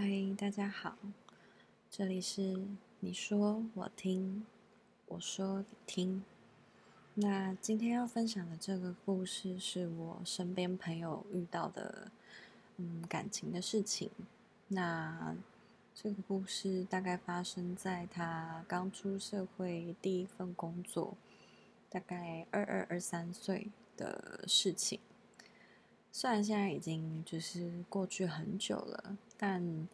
嗨，大家好，这里是你说我听，我说你听。那今天要分享的这个故事是我身边朋友遇到的，嗯，感情的事情。那这个故事大概发生在他刚出社会第一份工作，大概二二二三岁的事情。虽然现在已经就是过去很久了，但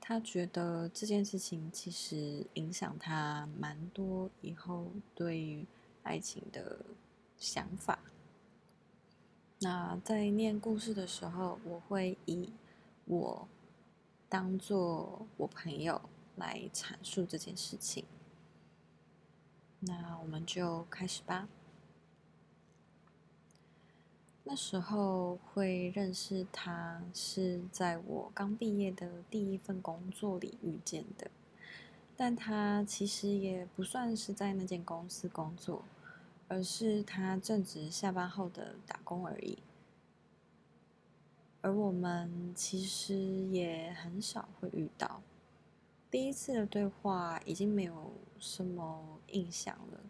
他觉得这件事情其实影响他蛮多，以后对于爱情的想法。那在念故事的时候，我会以我当做我朋友来阐述这件事情。那我们就开始吧。那时候会认识他，是在我刚毕业的第一份工作里遇见的，但他其实也不算是在那间公司工作，而是他正值下班后的打工而已。而我们其实也很少会遇到，第一次的对话已经没有什么印象了，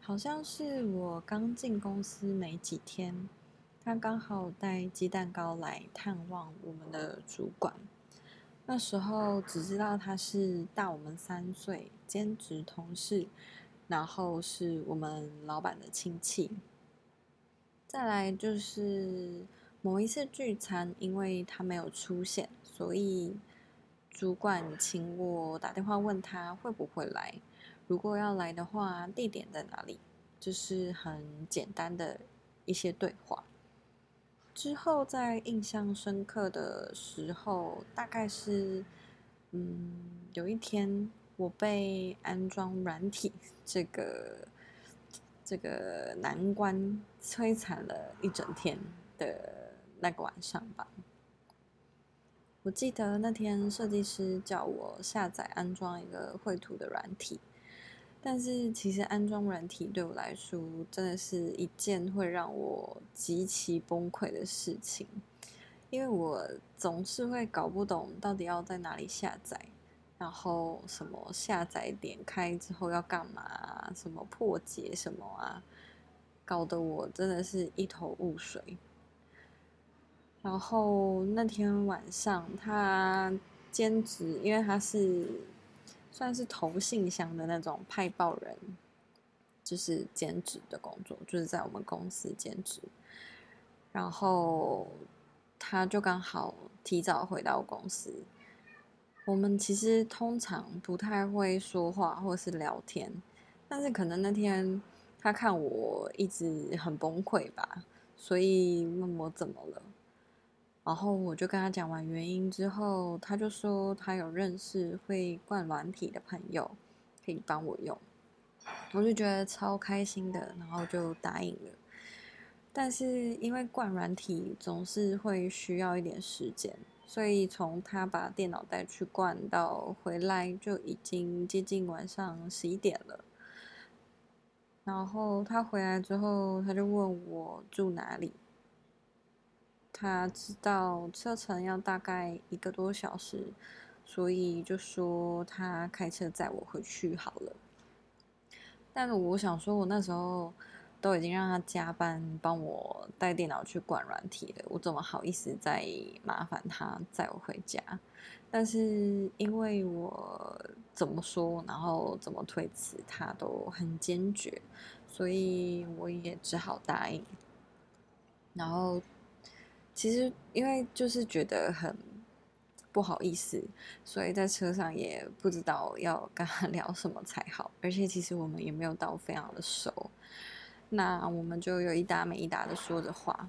好像是我刚进公司没几天。他刚好带鸡蛋糕来探望我们的主管，那时候只知道他是大我们三岁，兼职同事，然后是我们老板的亲戚。再来就是某一次聚餐，因为他没有出现，所以主管请我打电话问他会不会来，如果要来的话，地点在哪里？就是很简单的一些对话。之后，在印象深刻的时候，大概是，嗯，有一天我被安装软体这个这个难关摧残了一整天的那个晚上吧。我记得那天设计师叫我下载安装一个绘图的软体。但是其实安装软体对我来说真的是一件会让我极其崩溃的事情，因为我总是会搞不懂到底要在哪里下载，然后什么下载点开之后要干嘛，什么破解什么啊，搞得我真的是一头雾水。然后那天晚上他兼职，因为他是。算是投信箱的那种派报人，就是兼职的工作，就是在我们公司兼职。然后他就刚好提早回到公司。我们其实通常不太会说话或是聊天，但是可能那天他看我一直很崩溃吧，所以问我怎么了。然后我就跟他讲完原因之后，他就说他有认识会灌软体的朋友，可以帮我用。我就觉得超开心的，然后就答应了。但是因为灌软体总是会需要一点时间，所以从他把电脑带去灌到回来就已经接近晚上十一点了。然后他回来之后，他就问我住哪里。他知道车程要大概一个多小时，所以就说他开车载我回去好了。但是我想说，我那时候都已经让他加班帮我带电脑去灌软体了，我怎么好意思再麻烦他载我回家？但是因为我怎么说，然后怎么推辞，他都很坚决，所以我也只好答应。然后。其实，因为就是觉得很不好意思，所以在车上也不知道要跟他 聊什么才好。而且，其实我们也没有到非常的熟，那我们就有一搭没一搭的说着话。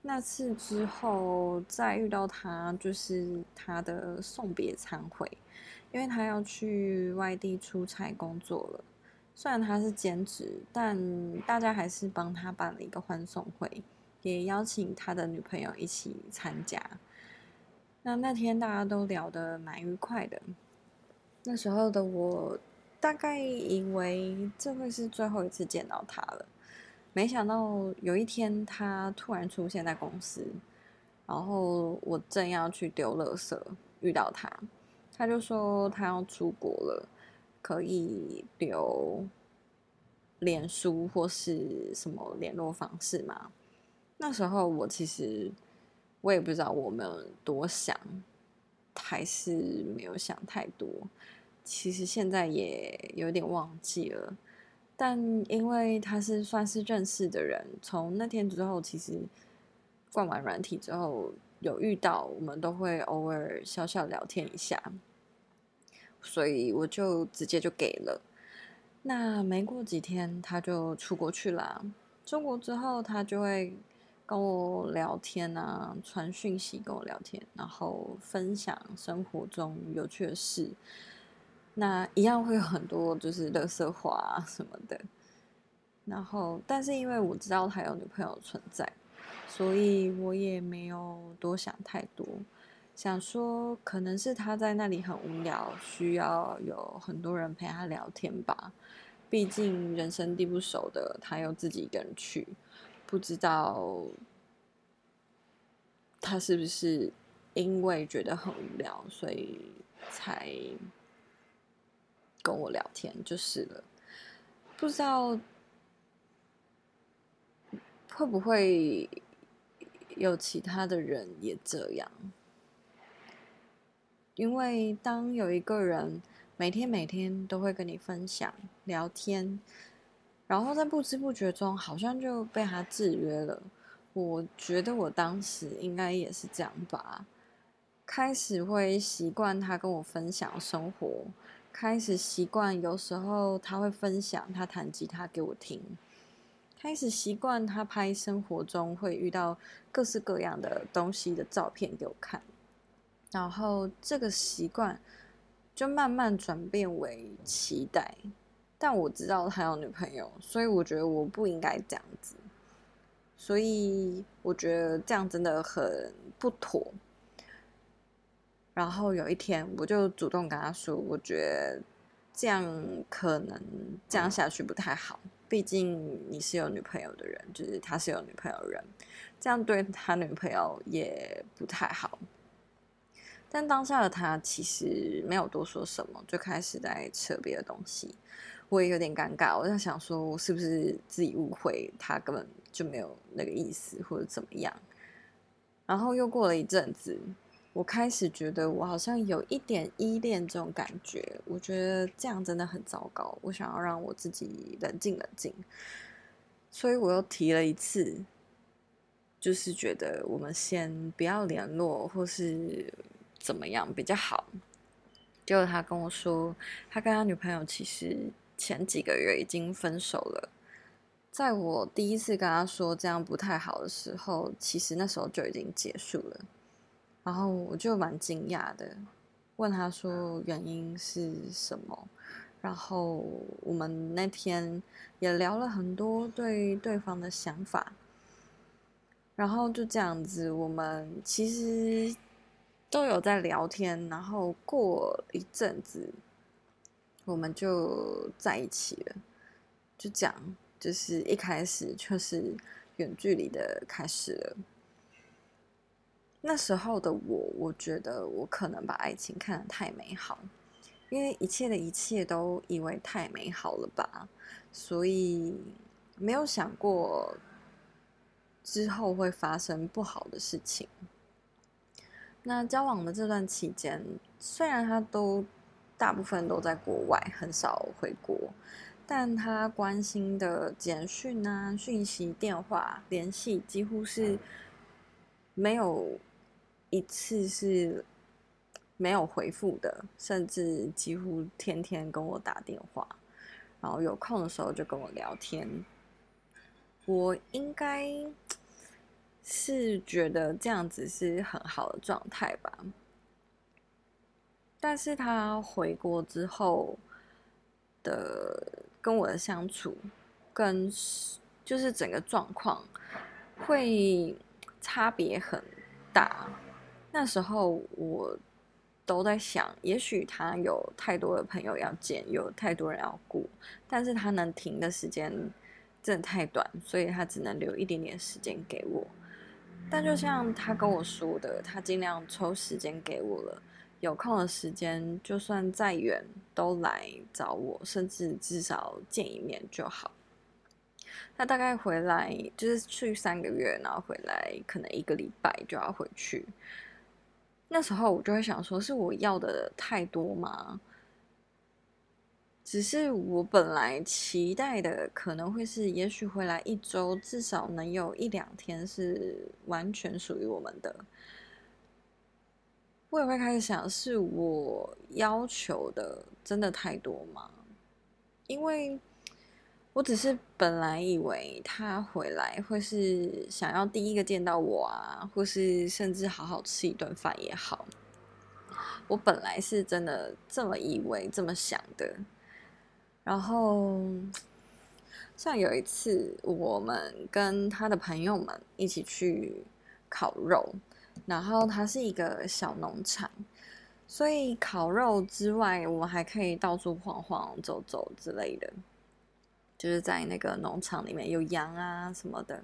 那次之后再遇到他，就是他的送别餐会，因为他要去外地出差工作了。虽然他是兼职，但大家还是帮他办了一个欢送会。也邀请他的女朋友一起参加。那那天大家都聊得蛮愉快的。那时候的我大概以为这会是最后一次见到他了，没想到有一天他突然出现在公司，然后我正要去丢垃圾，遇到他，他就说他要出国了，可以留脸书或是什么联络方式吗？那时候我其实我也不知道我们多想，还是没有想太多。其实现在也有点忘记了，但因为他是算是认识的人，从那天之后，其实灌完软体之后有遇到，我们都会偶尔小小聊天一下，所以我就直接就给了。那没过几天他就出国去了，出国之后他就会跟我聊天啊，传讯息跟我聊天，然后分享生活中有趣的事。那一样会有很多就是垃圾话啊什么的，然后但是因为我知道他有女朋友存在，所以我也没有多想太多，想说可能是他在那里很无聊，需要有很多人陪他聊天吧。毕竟人生地不熟的，他又自己一个人去，不知道他是不是因为觉得很无聊，所以才。跟我聊天就是了，不知道会不会有其他的人也这样，因为当有一个人每天每天都会跟你分享聊天，然后在不知不觉中好像就被他制约了。我觉得我当时应该也是这样吧，开始会习惯他跟我分享生活。开始习惯，有时候他会分享他弹吉他给我听。开始习惯他拍生活中会遇到各式各样的东西的照片给我看，然后这个习惯就慢慢转变为期待。但我知道他有女朋友，所以我觉得我不应该这样子。所以我觉得这样真的很不妥。然后有一天，我就主动跟他说：“我觉得这样可能这样下去不太好，毕竟你是有女朋友的人，就是他是有女朋友的人，这样对他女朋友也不太好。”但当下的他其实没有多说什么，就开始在扯别的东西。我也有点尴尬，我在想说，我是不是自己误会，他根本就没有那个意思，或者怎么样？然后又过了一阵子。我开始觉得我好像有一点依恋这种感觉，我觉得这样真的很糟糕。我想要让我自己冷静冷静，所以我又提了一次，就是觉得我们先不要联络，或是怎么样比较好。结果他跟我说，他跟他女朋友其实前几个月已经分手了。在我第一次跟他说这样不太好的时候，其实那时候就已经结束了。然后我就蛮惊讶的，问他说原因是什么。然后我们那天也聊了很多对对方的想法。然后就这样子，我们其实都有在聊天。然后过一阵子，我们就在一起了。就这样，就是一开始就是远距离的开始了。那时候的我，我觉得我可能把爱情看得太美好，因为一切的一切都以为太美好了吧，所以没有想过之后会发生不好的事情。那交往的这段期间，虽然他都大部分都在国外，很少回国，但他关心的简讯啊、讯息、电话联系，几乎是没有。一次是没有回复的，甚至几乎天天跟我打电话，然后有空的时候就跟我聊天。我应该是觉得这样子是很好的状态吧。但是他回国之后的跟我的相处，跟就是整个状况会差别很大。那时候我都在想，也许他有太多的朋友要见，有太多人要顾，但是他能停的时间真的太短，所以他只能留一点点时间给我。但就像他跟我说的，他尽量抽时间给我了，有空的时间，就算再远都来找我，甚至至少见一面就好。他大概回来就是去三个月，然后回来可能一个礼拜就要回去。那时候我就会想说，是我要的太多吗？只是我本来期待的可能会是，也许回来一周，至少能有一两天是完全属于我们的。我也会开始想，是我要求的真的太多吗？因为我只是本来以为他回来会是想要第一个见到我啊，或是甚至好好吃一顿饭也好。我本来是真的这么以为，这么想的。然后，像有一次，我们跟他的朋友们一起去烤肉，然后它是一个小农场，所以烤肉之外，我们还可以到处晃晃、走走之类的。就是在那个农场里面有羊啊什么的。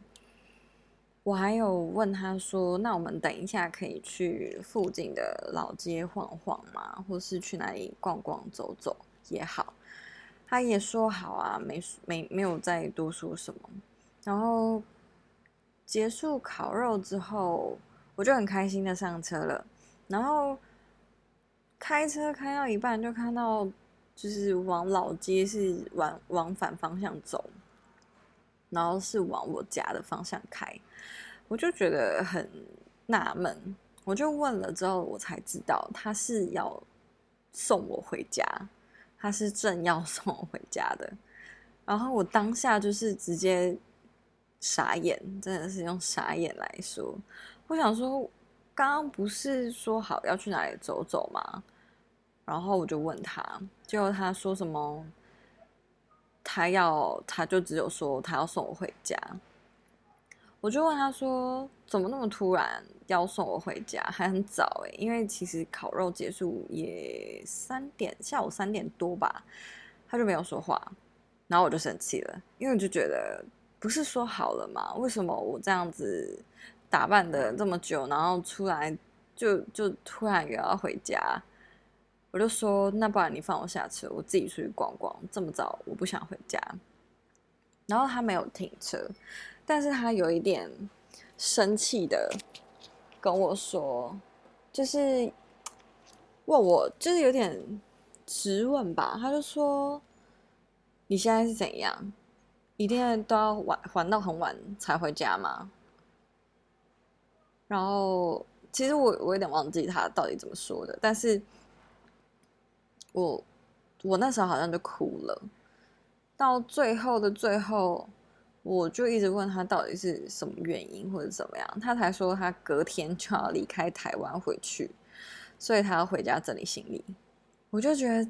我还有问他说：“那我们等一下可以去附近的老街晃晃吗？或是去哪里逛逛、走走也好。”他也说好啊，没没没有再多说什么。然后结束烤肉之后，我就很开心的上车了。然后开车开到一半，就看到就是往老街是往往反方向走，然后是往我家的方向开。我就觉得很纳闷，我就问了之后，我才知道他是要送我回家。他是正要 送我回家的，然后我当下就是直接傻眼，真的是用傻眼来说。我想说，刚刚不是说好要去哪里走走吗？然后我就问他，结果他说什么？他要，他就只有说他要送我回家。我就问他说，怎么那么突然？要送我回家还很早诶、因为其实烤肉结束也三点，下午三点多吧，他就没有说话，然后我就生气了，因为我就觉得不是说好了吗？为什么我这样子打扮的这么久，然后出来就就突然也要回家？我就说，那不然你放我下车，我自己出去逛逛，这么早我不想回家。然后他没有停车，但是他有一点生气的。跟我说，就是问我，就是有点质问吧。他就说：“你现在是怎样？一定都要玩玩到很晚才回家吗？”然后，其实我我有点忘记他到底怎么说的，但是我我那时候好像就哭了。到最后的最后。我就一直问他到底是什么原因或者怎么样，他才说他隔天就要离开台湾回去，所以他要回家整理行李。我就觉得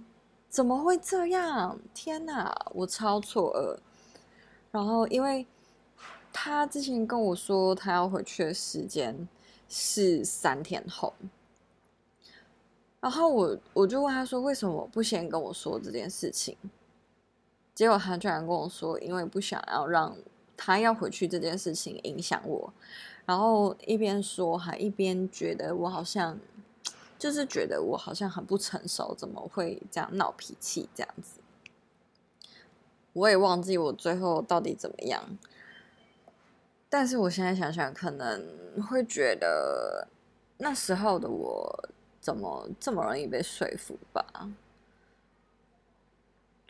怎么会这样？天哪，我超错愕。然后因为他之前跟我说他要回去的时间是三天后，然后我我就问他说为什么不先跟我说这件事情？结果他居然跟我说，因为不想要让他要回去这件事情影响我，然后一边说还一边觉得我好像，就是觉得我好像很不成熟，怎么会这样闹脾气这样子？我也忘记我最后到底怎么样，但是我现在想想，可能会觉得那时候的我怎么这么容易被说服吧。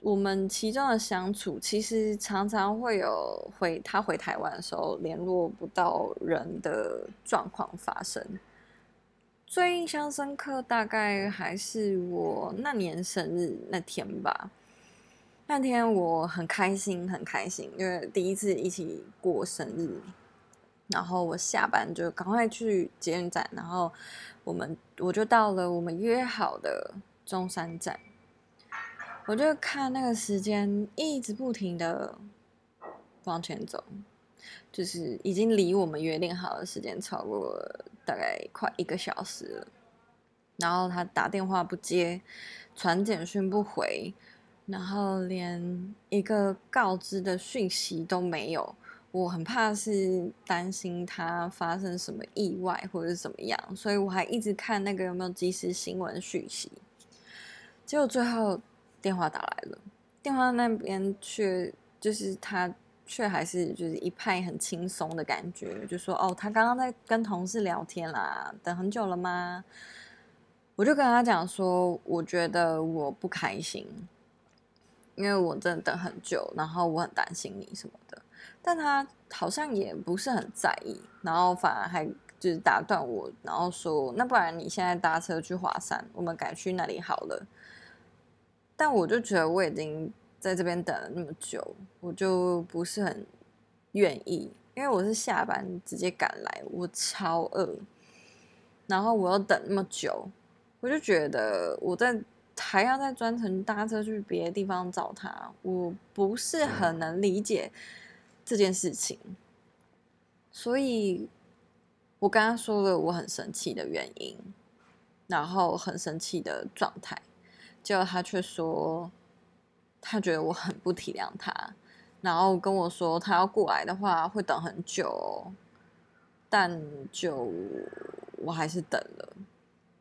我们其中的相处，其实常常会有回他回台湾的时候联络不到人的状况发生。最印象深刻，大概还是我那年生日那天吧。那天我很开心，很开心，因为第一次一起过生日。然后我下班就赶快去捷运站，然后我们我就到了我们约好的中山站。我就看那个时间，一直不停的往前走，就是已经离我们约定好的时间超过大概快一个小时了。然后他打电话不接，传简讯不回，然后连一个告知的讯息都没有。我很怕是担心他发生什么意外或者是怎么样，所以我还一直看那个有没有即时新闻讯息。结果最后电话打来了，电话那边却就是他却还是就是一派很轻松的感觉，就说哦，他刚刚在跟同事聊天啦，等很久了吗？我就跟他讲说，我觉得我不开心，因为我真的等很久，然后我很担心你什么的。但他好像也不是很在意，然后反而还就是打断我，然后说：“那不然你现在搭车去华山，我们改去那里好了。”但我就觉得我已经在这边等了那么久，我就不是很愿意，因为我是下班直接赶来，我超饿，然后我又等那么久，我就觉得我在还要再专程搭车去别的地方找他，我不是很能理解。这件事情，所以我刚刚说了我很生气的原因，然后很生气的状态，结果他却说他觉得我很不体谅他，然后跟我说他要过来的话会等很久，但就我还是等了，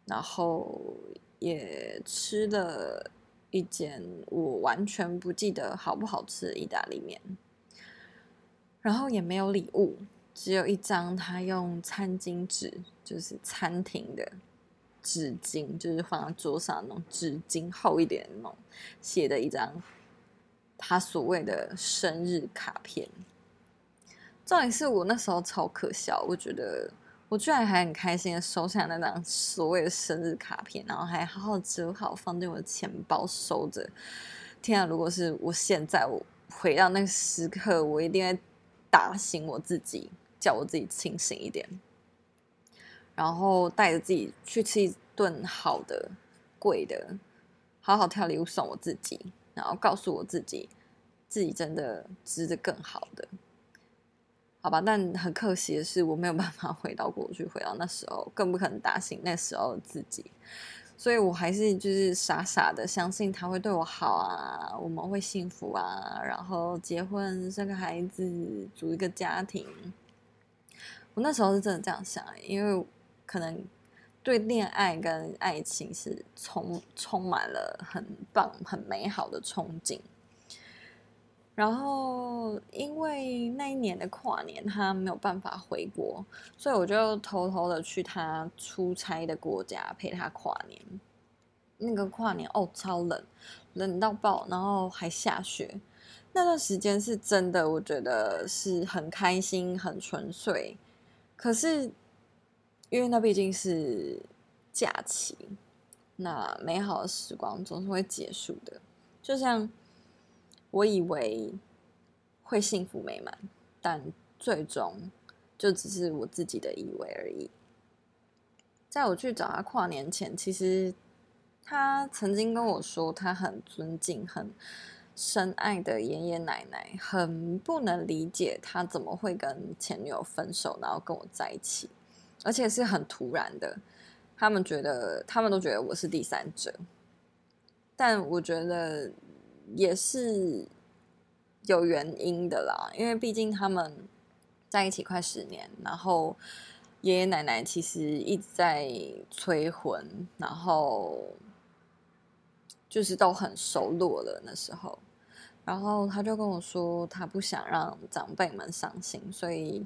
然后也吃了一间我完全不记得好不好吃的意大利面。然后也没有礼物，只有一张他用餐巾纸，就是餐厅的纸巾，就是放在桌上那种纸巾，厚一点的那种，写的一张他所谓的生日卡片。重点是我那时候超可笑，我觉得我居然还很开心的收下那张所谓的生日卡片，然后还好好折好放进我的钱包收着。天啊，如果是我现在我回到那个时刻，我一定会。打醒我自己，叫我自己清醒一点，然后带着自己去吃一顿好的、贵的，好好挑礼物送我自己，然后告诉我自己，自己真的值得更好的，好吧？但很可惜的是，我没有办法回到过去，回到那时候，更不可能打醒那时候自己。所以我还是就是傻傻的相信他会对我好啊，我们会幸福啊，然后结婚生个孩子，组一个家庭。我那时候是真的这样想，因为可能对恋爱跟爱情是充充满了很棒、很美好的憧憬。然后，因为那一年的跨年他没有办法回国，所以我就偷偷的去他出差的国家陪他跨年。那个跨年哦，超冷，冷到爆，然后还下雪。那段时间是真的，我觉得是很开心、很纯粹。可是，因为那毕竟是假期，那美好的时光总是会结束的，就像。我以为会幸福美满，但最终就只是我自己的以为而已。在我去找他跨年前，其实他曾经跟我说，他很尊敬、很深爱的爷爷奶奶，很不能理解他怎么会跟前女友分手，然后跟我在一起，而且是很突然的。他们觉得，他们都觉得我是第三者，但我觉得。也是有原因的啦，因为毕竟他们在一起快十年，然后爷爷奶奶其实一直在催婚，然后就是都很熟络了那时候，然后他就跟我说，他不想让长辈们伤心，所以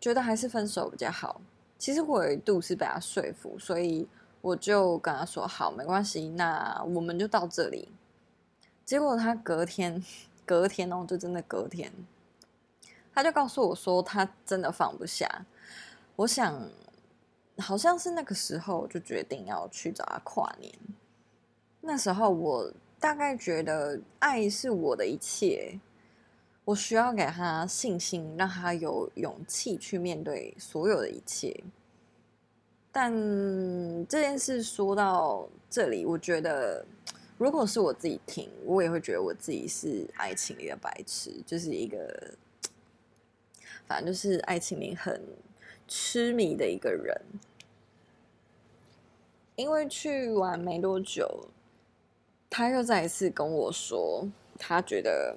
觉得还是分手比较好。其实我有一度是被他说服，所以我就跟他说好，没关系，那我们就到这里。结果他隔天，隔天哦，就真的隔天，他就告诉我说他真的放不下。我想，好像是那个时候就决定要去找他跨年。那时候我大概觉得爱是我的一切，我需要给他信心，让他有勇气去面对所有的一切。但这件事说到这里，我觉得。如果是我自己听，我也会觉得我自己是爱情里的白痴，就是一个，反正就是爱情里很痴迷的一个人。因为去完没多久，他又再一次跟我说，他觉得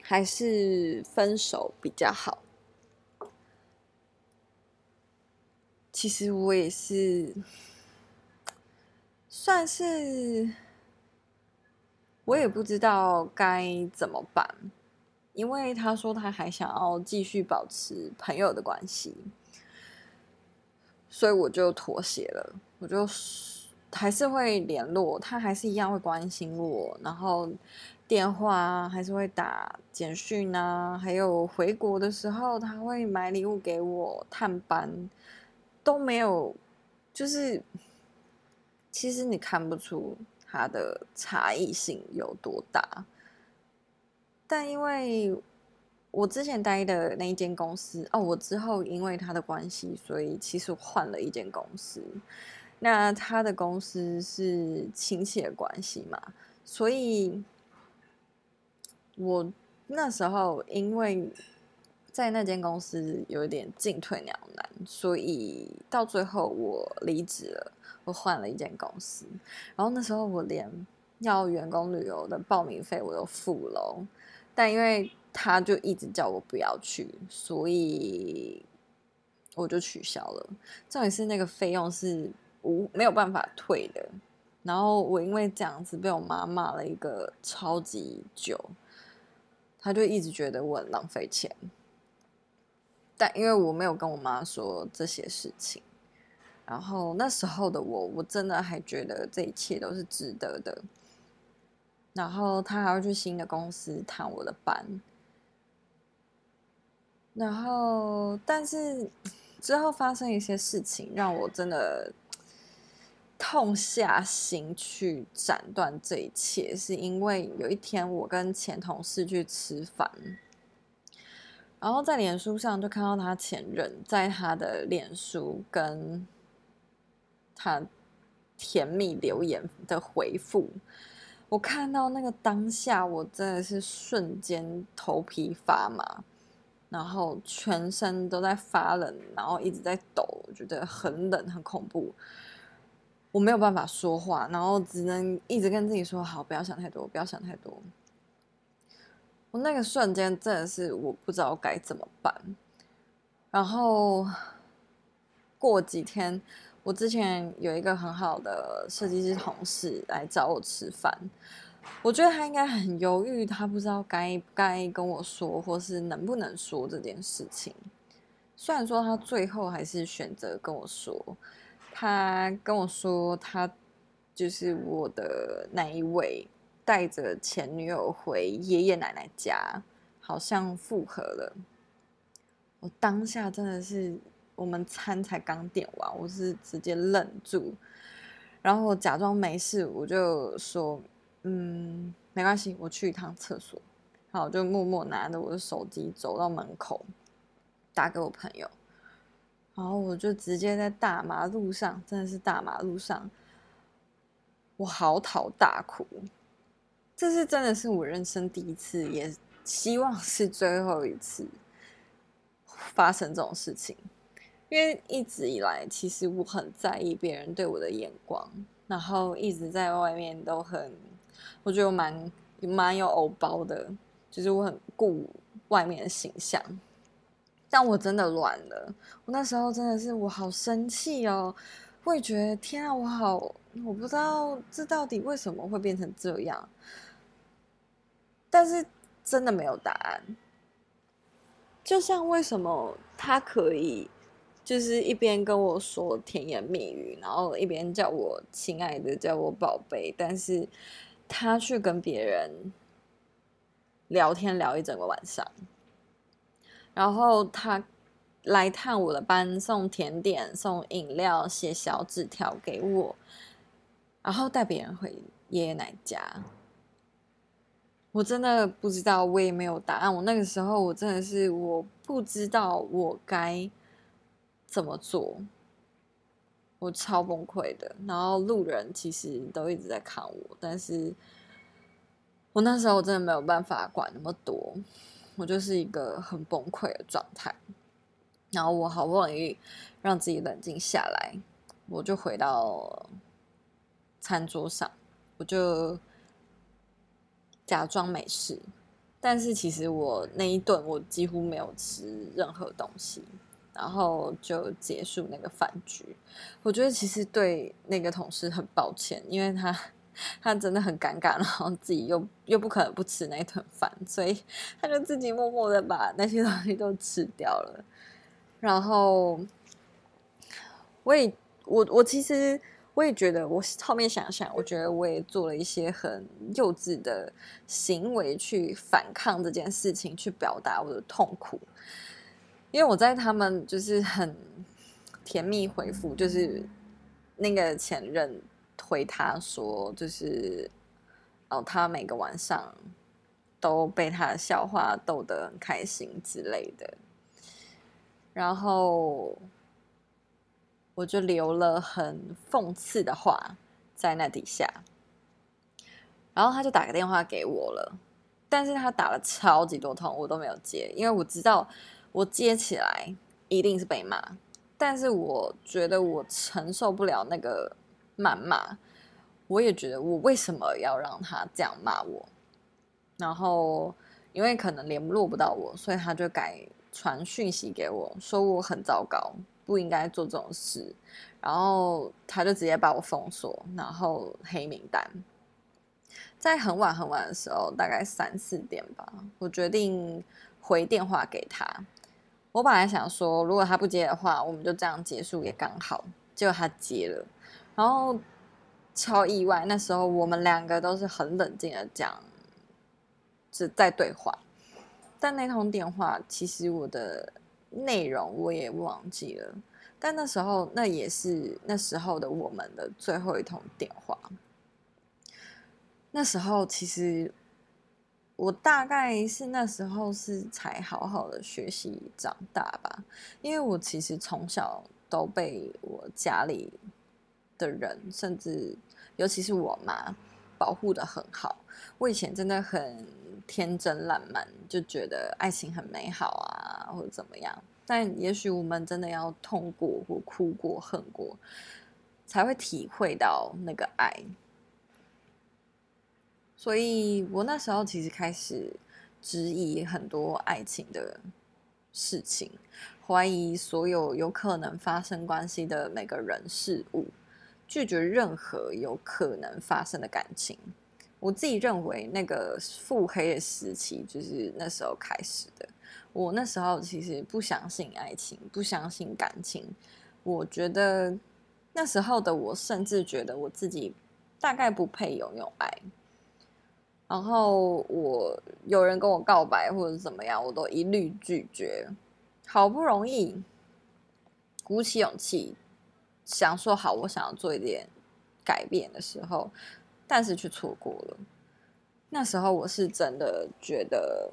还是分手比较好。其实我也是，算是，我也不知道该怎么办，因为他说他还想要继续保持朋友的关系，所以我就妥协了，我就还是会联络，他还是一样会关心我，然后电话还是会打简讯啊，还有回国的时候他会买礼物给我探班。都没有，就是其实你看不出他的差异性有多大，但因为我之前待的那一间公司哦，我之后因为他的关系，所以其实换了一间公司。那他的公司是亲戚的关系嘛，所以我那时候因为。在那间公司有一点进退两难，所以到最后我离职了，我换了一间公司。然后那时候我连要员工旅游的报名费我都付了，但因为他就一直叫我不要去，所以我就取消了。重点是那个费用是无没有办法退的。然后我因为这样子被我妈骂了一个超级久，他就一直觉得我很浪费钱。但因为我没有跟我妈说这些事情，然后那时候的我，我真的还觉得这一切都是值得的。然后他还要去新的公司探我的班，然后但是之后发生一些事情，让我真的痛下心去斩断这一切，是因为有一天我跟前同事去吃饭。然后在脸书上就看到他前任在他的脸书跟他甜蜜留言的回复，我看到那个当下，我真的是瞬间头皮发麻，然后全身都在发冷，然后一直在抖，觉得很冷很恐怖，我没有办法说话，然后只能一直跟自己说好，不要想太多，不要想太多。我那个瞬间真的是我不知道该怎么办，然后过几天，我之前有一个很好的设计师同事来找我吃饭，我觉得他应该很犹豫，他不知道该不该跟我说，或是能不能说这件事情。虽然说他最后还是选择跟我说，他跟我说他就是我的那一位。带着前女友回爷爷奶奶家，好像复合了。我当下真的是，我们餐才刚点完，我是直接愣住，然后假装没事，我就说：“嗯，没关系，我去一趟厕所。”然后我就默默拿着我的手机走到门口，打给我朋友，然后我就直接在大马路上，真的是大马路上，我嚎啕大哭。这是真的是我人生第一次，也希望是最后一次发生这种事情。因为一直以来，其实我很在意别人对我的眼光，然后一直在外面都很，我觉得我蛮蛮有偶包的，就是我很顾外面的形象。但我真的乱了，我那时候真的是我好生气哦，会觉得天啊，我好，我不知道这到底为什么会变成这样。但是真的没有答案，就像为什么他可以，就是一边跟我说甜言蜜语，然后一边叫我亲爱的，叫我宝贝，但是他去跟别人聊天聊一整个晚上，然后他来探我的班，送甜点、送饮料、写小纸条给我，然后带别人回爷爷奶奶家。我真的不知道，我也没有答案。我那个时候，我真的是我不知道我该怎么做，我超崩溃的。然后路人其实都一直在看我，但是我那时候真的没有办法管那么多，我就是一个很崩溃的状态。然后我好不容易让自己冷静下来，我就回到餐桌上，我就。假装没事，但是其实我那一顿我几乎没有吃任何东西，然后就结束那个饭局。我觉得其实对那个同事很抱歉，因为他他真的很尴尬，然后自己又又不可能不吃那一顿饭，所以他就自己默默的把那些东西都吃掉了。然后我也我我其实。我也觉得，我后面想想，我觉得我也做了一些很幼稚的行为去反抗这件事情，去表达我的痛苦。因为我在他们就是很甜蜜回复，就是那个前任回他说，就是哦，他每个晚上都被他的笑话逗得很开心之类的，然后。我就留了很讽刺的话在那底下，然后他就打个电话给我了，但是他打了超级多通，我都没有接，因为我知道我接起来一定是被骂，但是我觉得我承受不了那个谩骂，我也觉得我为什么要让他这样骂我，然后因为可能联络不到我，所以他就改传讯息给我说我很糟糕。不应该做这种事，然后他就直接把我封锁，然后黑名单。在很晚很晚的时候，大概三四点吧，我决定回电话给他。我本来想说，如果他不接的话，我们就这样结束也刚好。结果他接了，然后超意外。那时候我们两个都是很冷静的讲，是在对话。但那通电话，其实我的。内容我也忘记了，但那时候那也是那时候的我们的最后一通电话。那时候其实我大概是那时候是才好好的学习长大吧，因为我其实从小都被我家里的人，甚至尤其是我妈保护得很好。我以前真的很。天真烂漫，就觉得爱情很美好啊，或者怎么样。但也许我们真的要痛过或哭过、恨过，才会体会到那个爱。所以我那时候其实开始质疑很多爱情的事情，怀疑所有有可能发生关系的每个人事物，拒绝任何有可能发生的感情。我自己认为，那个腹黑的时期就是那时候开始的。我那时候其实不相信爱情，不相信感情。我觉得那时候的我，甚至觉得我自己大概不配拥有爱。然后我有人跟我告白或者怎么样，我都一律拒绝。好不容易鼓起勇气想说好，我想要做一点改变的时候。但是却错过了。那时候我是真的觉得，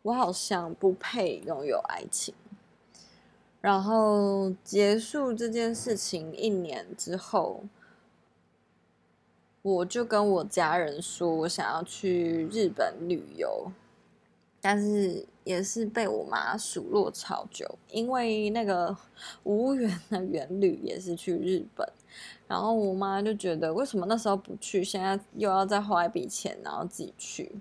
我好像不配拥有爱情。然后结束这件事情一年之后，我就跟我家人说，我想要去日本旅游。但是也是被我妈数落超久，因为那个 无缘的远旅也是去日本，然后我妈就觉得为什么那时候不去，现在又要再花一笔钱，然后自己去，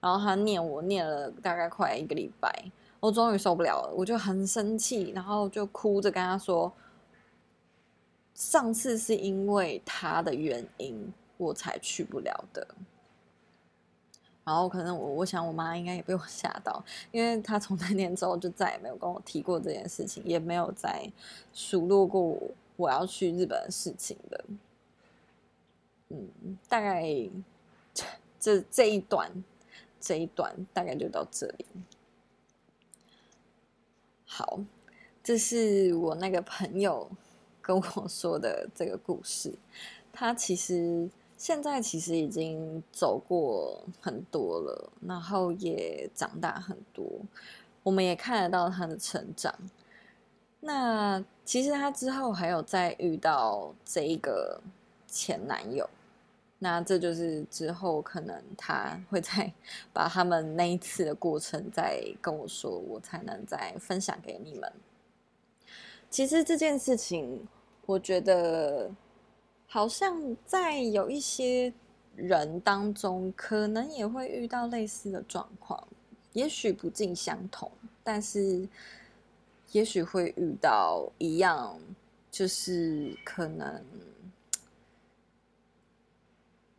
然后她念我念了大概快一个礼拜，我终于受不了了，我就很生气，然后就哭着跟她说，上次是因为他的原因我才去不了的。然后可能我我想我妈应该也被我吓到，因为她从那天之后就再也没有跟我提过这件事情，也没有再数落过我我要去日本的事情的。嗯，大概这这一段这一段大概就到这里。好，这是我那个朋友跟我 说的这个故事，他其实。现在其实已经走过很多了，然后也长大很多，我们也看得到他的成长。那其实他之后还有再遇到这一个前男友，那这就是之后可能他会再 把他们那一次的过程再跟我说，我才能再分享给你们。其实这件事情，我觉得。好像在有一些人当中，可能也会遇到类似的状况，也许不尽相同，但是也许会遇到一样，就是可能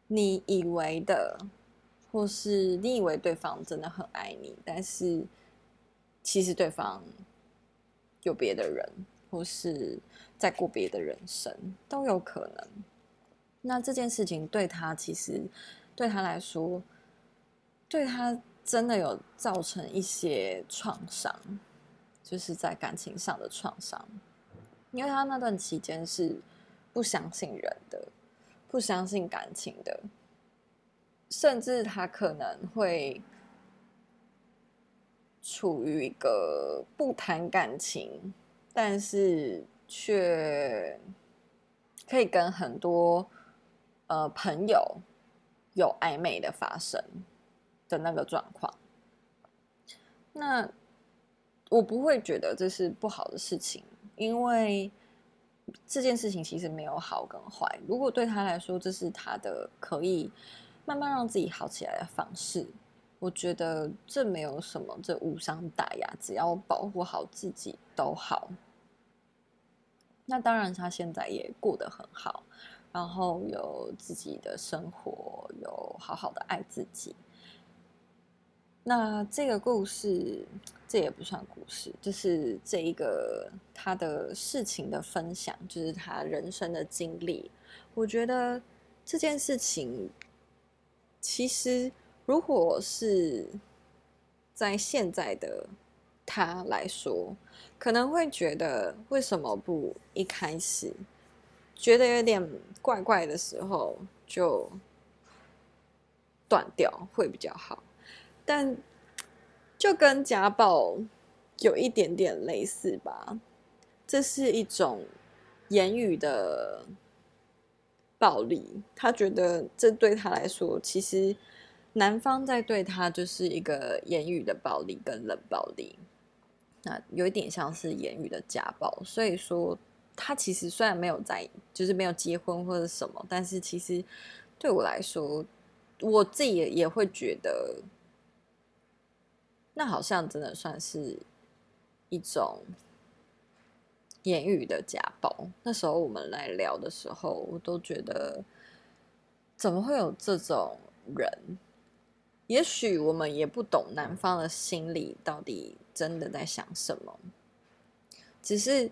你以为的，或是你以为对方真的很爱你，但是其实对方有别的人，或是在过别的人生，都有可能。那这件事情对他其实，对他来说，对他真的有造成一些创伤，就是在感情上的创伤，因为他那段期间是不相信人的，不相信感情的，甚至他可能会处于一个不谈感情，但是却可以跟很多。呃，朋友有暧昧的发生的那个状况，那我不会觉得这是不好的事情，因为这件事情其实没有好跟坏。如果对他来说，这是他的可以慢慢让自己好起来的方式，我觉得这没有什么，这无伤大雅，只要保护好自己都好。那当然，他现在也过得很好。然后有自己的生活，有好好的爱自己。那这个故事，这也不算故事，就是这一个他的事情的分享，就是他人生的经历。我觉得这件事情，其实如果是在现在的他来说，可能会觉得为什么不一开始。觉得有点怪怪的时候，就断掉会比较好。但就跟家暴有一点点类似吧，这是一种言语的暴力。他觉得这对他来说，其实男方在对他就是一个言语的暴力跟冷暴力，那有一点像是言语的家暴。所以说。他其实虽然没有在，就是没有结婚或者什么，但是其实对我来说，我自己也也会觉得，那好像真的算是一种言语的家暴。那时候我们来聊的时候，我都觉得，怎么会有这种人？也许我们也不懂男方的心里到底真的在想什么，只是。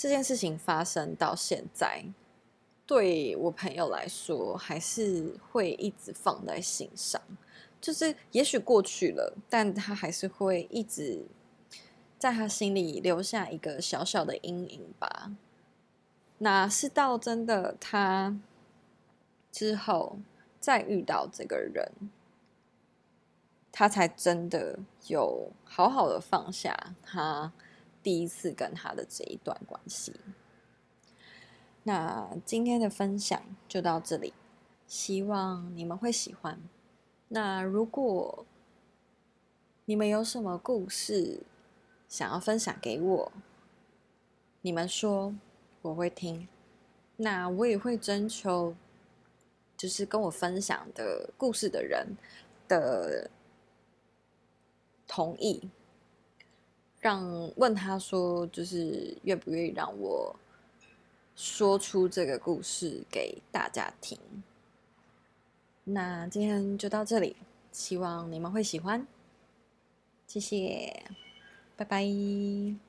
这件事情发生到现在，对我朋友来说，还是会一直放在心上。就是也许过去了，但他还是会一直在他心里留下一个小小的阴影吧。那是到真的他之后再遇到这个人，他才真的有好好的放下他。第一次跟他的这一段关系，那今天的分享就到这里，希望你们会喜欢。那如果你们有什么故事想要分享给我，你们说我会听，那我也会征求，就是跟我分享的故事的人的同意。让问他说，就是愿不愿意让我说出这个故事给大家听？那今天就到这里，希望你们会喜欢，谢谢，拜拜。